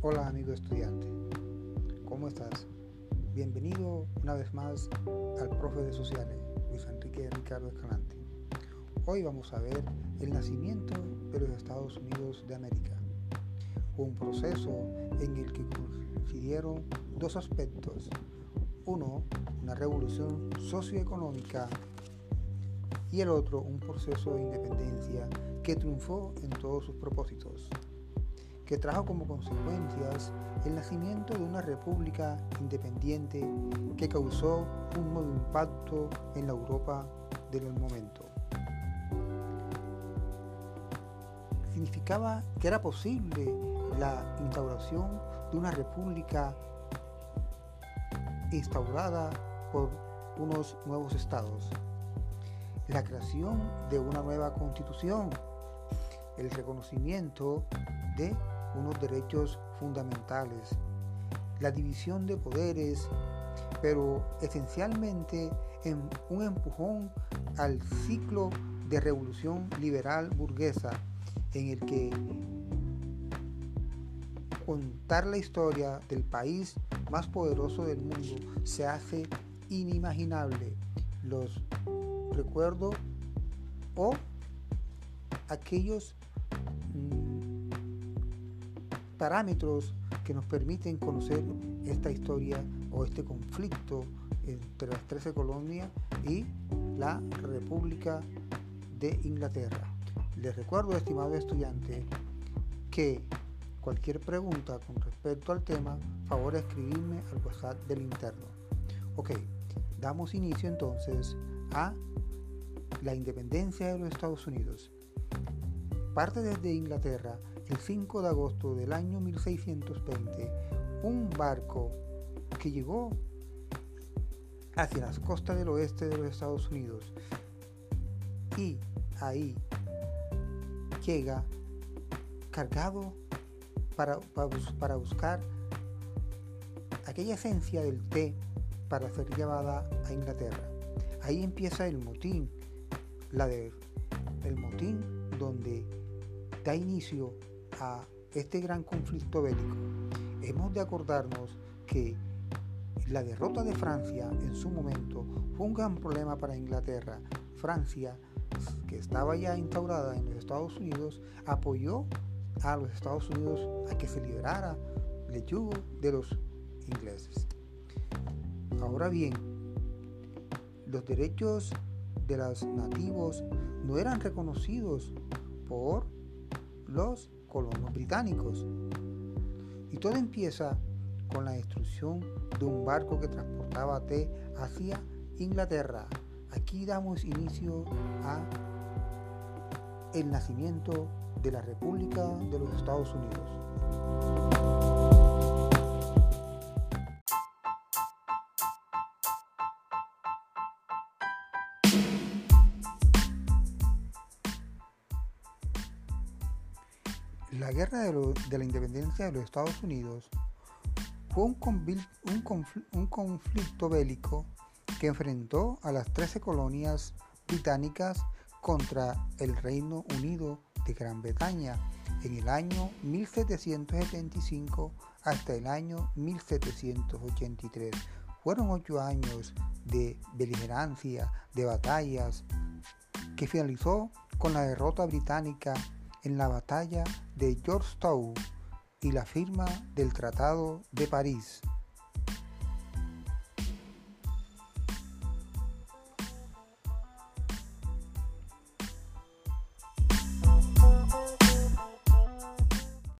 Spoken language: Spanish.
Hola amigo estudiante, ¿cómo estás? Bienvenido una vez más al profe de sociales, Luis Enrique Ricardo Escalante. Hoy vamos a ver el nacimiento de los Estados Unidos de América, un proceso en el que coincidieron dos aspectos. Uno, una revolución socioeconómica y el otro, un proceso de independencia que triunfó en todos sus propósitos que trajo como consecuencias el nacimiento de una república independiente que causó un nuevo impacto en la Europa del momento. Significaba que era posible la instauración de una república instaurada por unos nuevos estados, la creación de una nueva constitución, el reconocimiento de unos derechos fundamentales, la división de poderes, pero esencialmente en un empujón al ciclo de revolución liberal burguesa en el que contar la historia del país más poderoso del mundo se hace inimaginable. Los recuerdos o aquellos parámetros que nos permiten conocer esta historia o este conflicto entre las 13 colonias y la República de Inglaterra. Les recuerdo, estimado estudiante, que cualquier pregunta con respecto al tema, favor escribirme al WhatsApp del interno. Ok, damos inicio entonces a la independencia de los Estados Unidos. Parte desde Inglaterra el 5 de agosto del año 1620, un barco que llegó hacia las costas del oeste de los Estados Unidos y ahí llega cargado para, para, buscar aquella esencia del té para ser llevada a Inglaterra. Ahí empieza el motín, la de, el motín donde da inicio a este gran conflicto bélico, hemos de acordarnos que la derrota de Francia en su momento fue un gran problema para Inglaterra. Francia, que estaba ya instaurada en los Estados Unidos, apoyó a los Estados Unidos a que se liberara el yugo de los ingleses. Ahora bien, los derechos de los nativos no eran reconocidos por los colonos británicos. Y todo empieza con la destrucción de un barco que transportaba té hacia Inglaterra. Aquí damos inicio a el nacimiento de la República de los Estados Unidos. La guerra de, la independencia de los Estados Unidos fue un, conflicto bélico que enfrentó a las 13 colonias británicas contra el Reino Unido de Gran Bretaña en el año 1775 hasta el año 1783. Fueron ocho años de beligerancia, de batallas, que finalizó con la derrota británica en la batalla de Georgetown y la firma del Tratado de París.